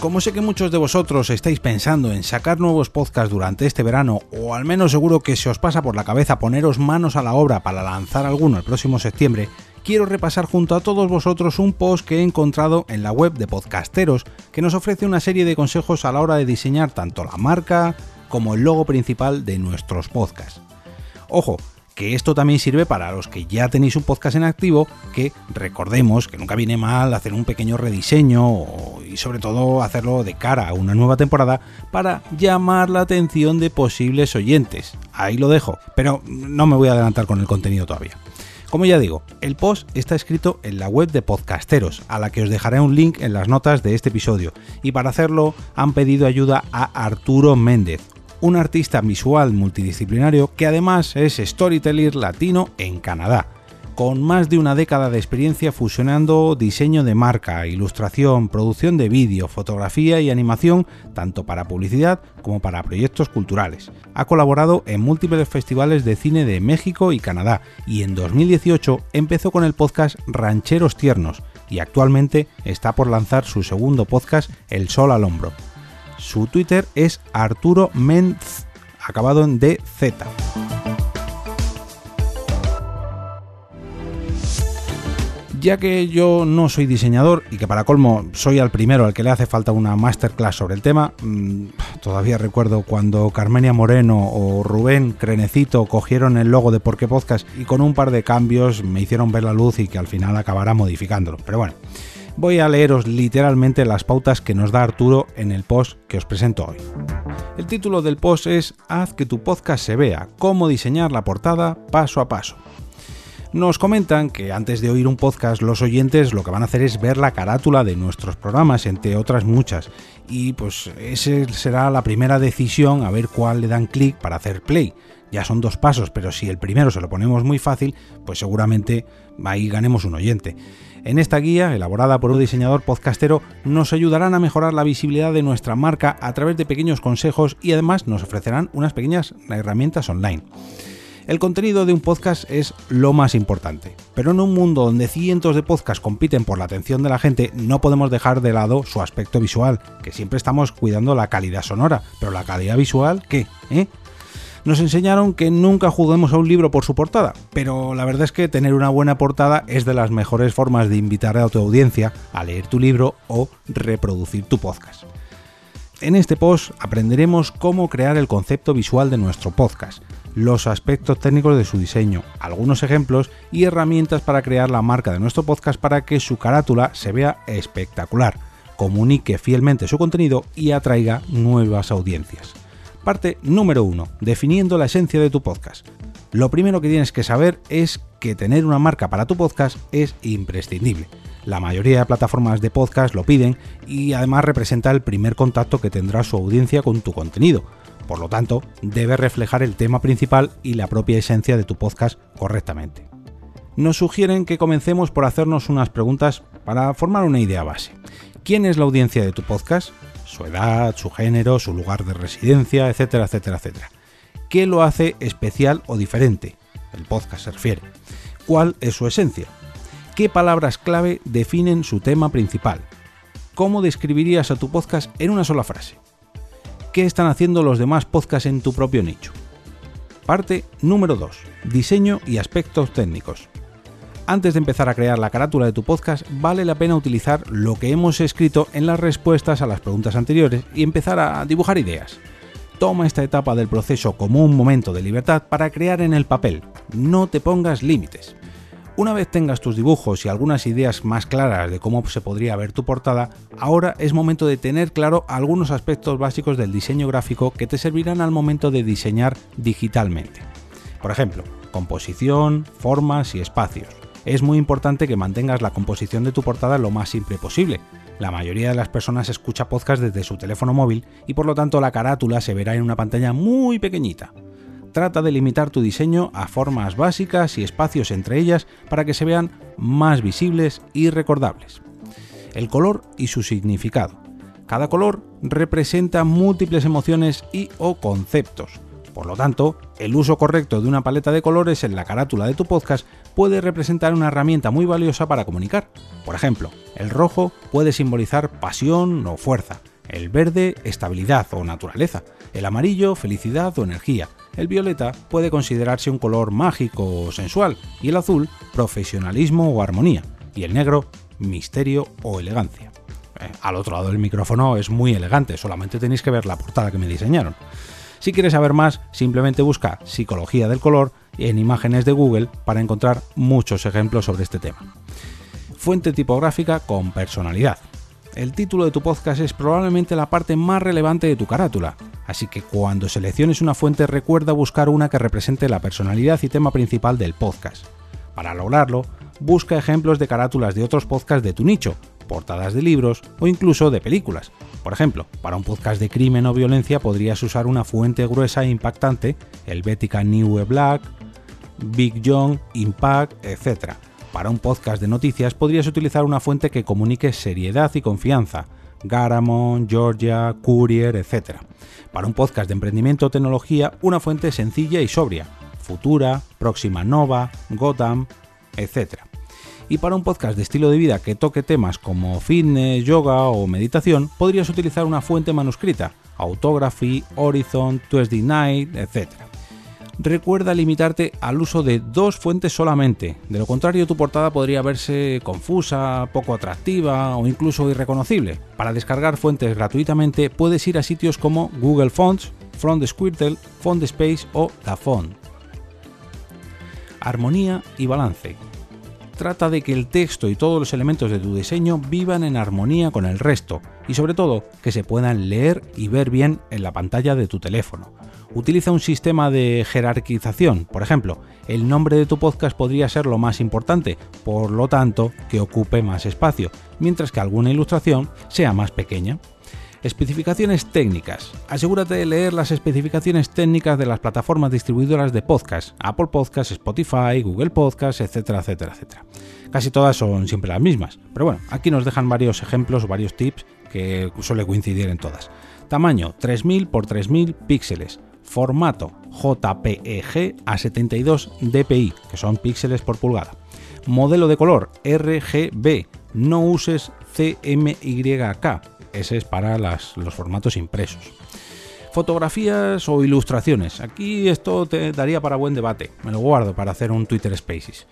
Como sé que muchos de vosotros estáis pensando en sacar nuevos podcasts durante este verano, o al menos seguro que se os pasa por la cabeza poneros manos a la obra para lanzar alguno el próximo septiembre, quiero repasar junto a todos vosotros un post que he encontrado en la web de Podcasteros que nos ofrece una serie de consejos a la hora de diseñar tanto la marca como el logo principal de nuestros podcasts. Ojo, que esto también sirve para los que ya tenéis un podcast en activo, que recordemos que nunca viene mal hacer un pequeño rediseño y sobre todo hacerlo de cara a una nueva temporada para llamar la atención de posibles oyentes. Ahí lo dejo, pero no me voy a adelantar con el contenido todavía. Como ya digo, el post está escrito en la web de Podcasteros, a la que os dejaré un link en las notas de este episodio, y para hacerlo han pedido ayuda a Arturo Méndez, un artista visual multidisciplinario que además es storyteller latino en Canadá, con más de una década de experiencia fusionando diseño de marca, ilustración, producción de vídeo, fotografía y animación, tanto para publicidad como para proyectos culturales. Ha colaborado en múltiples festivales de cine de México y Canadá y en 2018 empezó con el podcast Rancheros Tiernos y actualmente está por lanzar su segundo podcast El Sol al Hombro. Su Twitter es Arturo Menz, acabado en DZ. Ya que yo no soy diseñador y que para colmo soy al primero al que le hace falta una masterclass sobre el tema, mmm, todavía recuerdo cuando Carmenia Moreno o Rubén Crenecito cogieron el logo de Porque Podcast y con un par de cambios me hicieron ver la luz y que al final acabará modificándolo. Pero bueno, voy a leeros literalmente las pautas que nos da Arturo en el post que os presento hoy. El título del post es Haz que tu podcast se vea, cómo diseñar la portada paso a paso. Nos comentan que antes de oír un podcast los oyentes lo que van a hacer es ver la carátula de nuestros programas, entre otras muchas, y pues esa será la primera decisión a ver cuál le dan clic para hacer play. Ya son dos pasos, pero si el primero se lo ponemos muy fácil, pues seguramente ahí ganemos un oyente. En esta guía, elaborada por un diseñador podcastero, nos ayudarán a mejorar la visibilidad de nuestra marca a través de pequeños consejos y además nos ofrecerán unas pequeñas herramientas online. El contenido de un podcast es lo más importante, pero en un mundo donde cientos de podcasts compiten por la atención de la gente, no podemos dejar de lado su aspecto visual, que siempre estamos cuidando la calidad sonora, pero la calidad visual, ¿qué? ¿Eh? Nos enseñaron que nunca juguemos a un libro por su portada, pero la verdad es que tener una buena portada es de las mejores formas de invitar a tu audiencia a leer tu libro o reproducir tu podcast. En este post aprenderemos cómo crear el concepto visual de nuestro podcast, los aspectos técnicos de su diseño, algunos ejemplos y herramientas para crear la marca de nuestro podcast para que su carátula se vea espectacular, comunique fielmente su contenido y atraiga nuevas audiencias. Parte número 1. Definiendo la esencia de tu podcast. Lo primero que tienes que saber es que tener una marca para tu podcast es imprescindible. La mayoría de plataformas de podcast lo piden y además representa el primer contacto que tendrá su audiencia con tu contenido. Por lo tanto, debe reflejar el tema principal y la propia esencia de tu podcast correctamente. Nos sugieren que comencemos por hacernos unas preguntas para formar una idea base. ¿Quién es la audiencia de tu podcast? Su edad, su género, su lugar de residencia, etcétera, etcétera, etcétera. ¿Qué lo hace especial o diferente? El podcast se refiere. ¿Cuál es su esencia? ¿Qué palabras clave definen su tema principal? ¿Cómo describirías a tu podcast en una sola frase? ¿Qué están haciendo los demás podcasts en tu propio nicho? Parte número 2. Diseño y aspectos técnicos. Antes de empezar a crear la carátula de tu podcast, vale la pena utilizar lo que hemos escrito en las respuestas a las preguntas anteriores y empezar a dibujar ideas. Toma esta etapa del proceso como un momento de libertad para crear en el papel. No te pongas límites. Una vez tengas tus dibujos y algunas ideas más claras de cómo se podría ver tu portada, ahora es momento de tener claro algunos aspectos básicos del diseño gráfico que te servirán al momento de diseñar digitalmente. Por ejemplo, composición, formas y espacios. Es muy importante que mantengas la composición de tu portada lo más simple posible. La mayoría de las personas escucha podcast desde su teléfono móvil y por lo tanto la carátula se verá en una pantalla muy pequeñita. Trata de limitar tu diseño a formas básicas y espacios entre ellas para que se vean más visibles y recordables. El color y su significado. Cada color representa múltiples emociones y o conceptos. Por lo tanto, el uso correcto de una paleta de colores en la carátula de tu podcast puede representar una herramienta muy valiosa para comunicar. Por ejemplo, el rojo puede simbolizar pasión o fuerza, el verde estabilidad o naturaleza, el amarillo felicidad o energía, el violeta puede considerarse un color mágico o sensual y el azul profesionalismo o armonía y el negro misterio o elegancia. Eh, al otro lado del micrófono es muy elegante, solamente tenéis que ver la portada que me diseñaron. Si quieres saber más, simplemente busca Psicología del Color en imágenes de Google para encontrar muchos ejemplos sobre este tema. Fuente tipográfica con personalidad. El título de tu podcast es probablemente la parte más relevante de tu carátula, así que cuando selecciones una fuente recuerda buscar una que represente la personalidad y tema principal del podcast. Para lograrlo, busca ejemplos de carátulas de otros podcasts de tu nicho, portadas de libros o incluso de películas. Por ejemplo, para un podcast de crimen o violencia podrías usar una fuente gruesa e impactante, Helvética New Black, Big John, Impact, etc. Para un podcast de noticias podrías utilizar una fuente que comunique seriedad y confianza, Garamond, Georgia, Courier, etc. Para un podcast de emprendimiento o tecnología, una fuente sencilla y sobria, Futura, Próxima Nova, Gotham, etc y para un podcast de estilo de vida que toque temas como fitness, yoga o meditación, podrías utilizar una fuente manuscrita, Autography, Horizon, Tuesday Night, etc. Recuerda limitarte al uso de dos fuentes solamente, de lo contrario tu portada podría verse confusa, poco atractiva o incluso irreconocible. Para descargar fuentes gratuitamente puedes ir a sitios como Google Fonts, Font Squirtle, Font Space o La Font. Armonía y balance trata de que el texto y todos los elementos de tu diseño vivan en armonía con el resto y sobre todo que se puedan leer y ver bien en la pantalla de tu teléfono. Utiliza un sistema de jerarquización, por ejemplo, el nombre de tu podcast podría ser lo más importante, por lo tanto que ocupe más espacio, mientras que alguna ilustración sea más pequeña. Especificaciones técnicas. Asegúrate de leer las especificaciones técnicas de las plataformas distribuidoras de podcast, Apple Podcasts, Spotify, Google Podcasts, etcétera, etcétera, etcétera. Casi todas son siempre las mismas, pero bueno, aquí nos dejan varios ejemplos, varios tips que suele coincidir en todas. Tamaño 3000 x 3000 píxeles. Formato JPEG a 72 dpi, que son píxeles por pulgada. Modelo de color RGB. No uses CMYK, ese es para los formatos impresos. Fotografías o ilustraciones. Aquí esto te daría para buen debate. Me lo guardo para hacer un Twitter Spaces.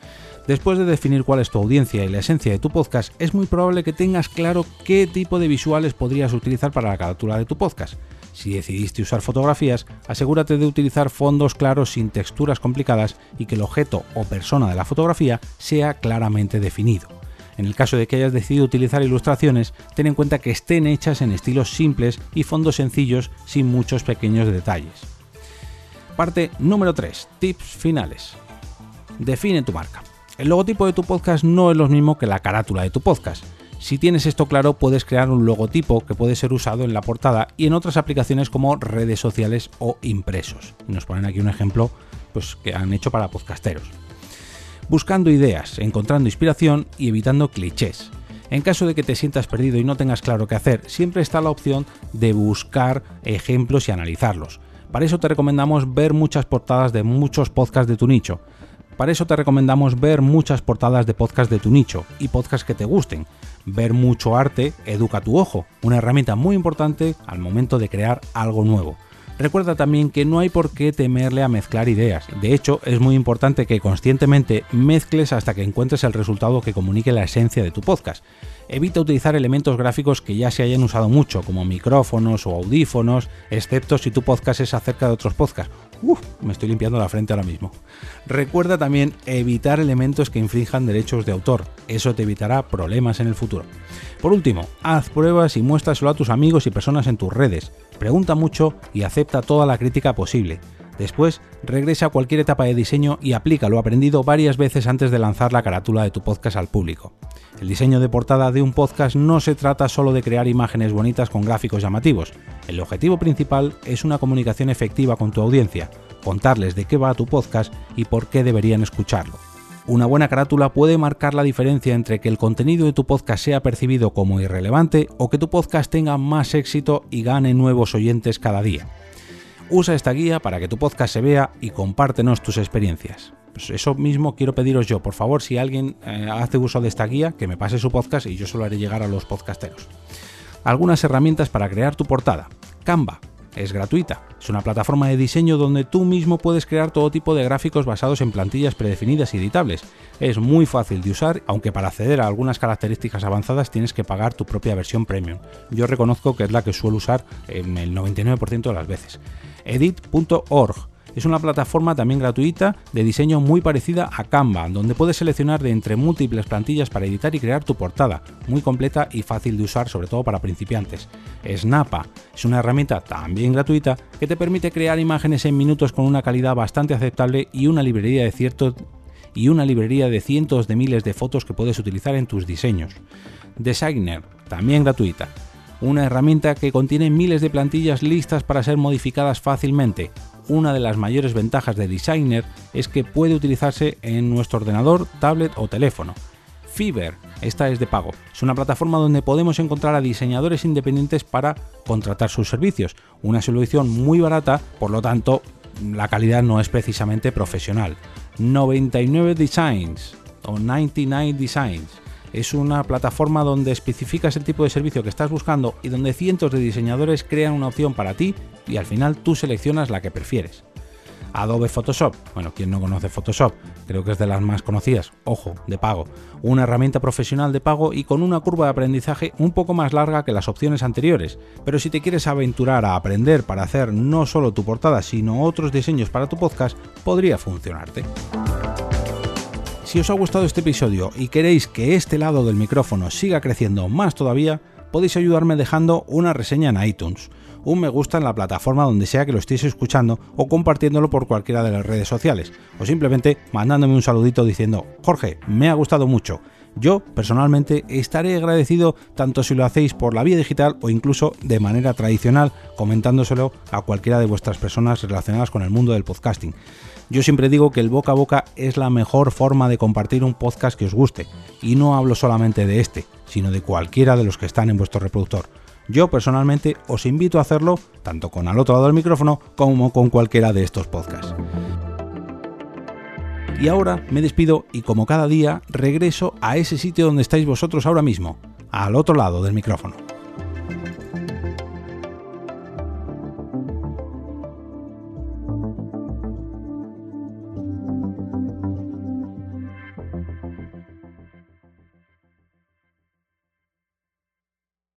Después de definir cuál es tu audiencia y la esencia de tu podcast, es muy probable que tengas claro qué tipo de visuales podrías utilizar para la captura de tu podcast. Si decidiste usar fotografías, asegúrate de utilizar fondos claros sin texturas complicadas y que el objeto o persona de la fotografía sea claramente definido. En el caso de que hayas decidido utilizar ilustraciones, ten en cuenta que estén hechas en estilos simples y fondos sencillos sin muchos pequeños detalles. Parte número 3. Tips finales. Define tu marca. El logotipo de tu podcast no es lo mismo que la carátula de tu podcast. Si tienes esto claro, puedes crear un logotipo que puede ser usado en la portada y en otras aplicaciones como redes sociales o impresos. Nos ponen aquí un ejemplo pues, que han hecho para podcasteros buscando ideas, encontrando inspiración y evitando clichés. En caso de que te sientas perdido y no tengas claro qué hacer, siempre está la opción de buscar ejemplos y analizarlos. Para eso te recomendamos ver muchas portadas de muchos podcasts de tu nicho. Para eso te recomendamos ver muchas portadas de podcasts de tu nicho y podcasts que te gusten. Ver mucho arte educa tu ojo, una herramienta muy importante al momento de crear algo nuevo. Recuerda también que no hay por qué temerle a mezclar ideas. De hecho, es muy importante que conscientemente mezcles hasta que encuentres el resultado que comunique la esencia de tu podcast. Evita utilizar elementos gráficos que ya se hayan usado mucho, como micrófonos o audífonos, excepto si tu podcast es acerca de otros podcasts. Uf, me estoy limpiando la frente ahora mismo. Recuerda también evitar elementos que infrinjan derechos de autor. Eso te evitará problemas en el futuro. Por último, haz pruebas y muéstraselo a tus amigos y personas en tus redes pregunta mucho y acepta toda la crítica posible. Después, regresa a cualquier etapa de diseño y aplica lo aprendido varias veces antes de lanzar la carátula de tu podcast al público. El diseño de portada de un podcast no se trata solo de crear imágenes bonitas con gráficos llamativos. El objetivo principal es una comunicación efectiva con tu audiencia, contarles de qué va tu podcast y por qué deberían escucharlo. Una buena carátula puede marcar la diferencia entre que el contenido de tu podcast sea percibido como irrelevante o que tu podcast tenga más éxito y gane nuevos oyentes cada día. Usa esta guía para que tu podcast se vea y compártenos tus experiencias. Pues eso mismo quiero pediros yo, por favor, si alguien eh, hace uso de esta guía, que me pase su podcast y yo se lo haré llegar a los podcasteros. Algunas herramientas para crear tu portada. Canva, es gratuita. Es una plataforma de diseño donde tú mismo puedes crear todo tipo de gráficos basados en plantillas predefinidas y editables. Es muy fácil de usar, aunque para acceder a algunas características avanzadas tienes que pagar tu propia versión premium. Yo reconozco que es la que suelo usar en el 99% de las veces. edit.org es una plataforma también gratuita de diseño muy parecida a Canva, donde puedes seleccionar de entre múltiples plantillas para editar y crear tu portada, muy completa y fácil de usar sobre todo para principiantes. Snapa es una herramienta también gratuita que te permite crear imágenes en minutos con una calidad bastante aceptable y una librería de ciertos y una librería de cientos de miles de fotos que puedes utilizar en tus diseños. Designer, también gratuita una herramienta que contiene miles de plantillas listas para ser modificadas fácilmente, una de las mayores ventajas de Designer es que puede utilizarse en nuestro ordenador, tablet o teléfono. Fiverr, esta es de pago, es una plataforma donde podemos encontrar a diseñadores independientes para contratar sus servicios. Una solución muy barata, por lo tanto, la calidad no es precisamente profesional. 99 Designs o 99 Designs es una plataforma donde especificas el tipo de servicio que estás buscando y donde cientos de diseñadores crean una opción para ti y al final tú seleccionas la que prefieres. Adobe Photoshop, bueno, ¿quién no conoce Photoshop? Creo que es de las más conocidas, ojo, de pago. Una herramienta profesional de pago y con una curva de aprendizaje un poco más larga que las opciones anteriores, pero si te quieres aventurar a aprender para hacer no solo tu portada, sino otros diseños para tu podcast, podría funcionarte. Si os ha gustado este episodio y queréis que este lado del micrófono siga creciendo más todavía, podéis ayudarme dejando una reseña en iTunes, un me gusta en la plataforma donde sea que lo estéis escuchando o compartiéndolo por cualquiera de las redes sociales, o simplemente mandándome un saludito diciendo, Jorge, me ha gustado mucho. Yo, personalmente, estaré agradecido tanto si lo hacéis por la vía digital o incluso de manera tradicional, comentándoselo a cualquiera de vuestras personas relacionadas con el mundo del podcasting. Yo siempre digo que el boca a boca es la mejor forma de compartir un podcast que os guste, y no hablo solamente de este, sino de cualquiera de los que están en vuestro reproductor. Yo personalmente os invito a hacerlo tanto con al otro lado del micrófono como con cualquiera de estos podcasts. Y ahora me despido y como cada día regreso a ese sitio donde estáis vosotros ahora mismo, al otro lado del micrófono.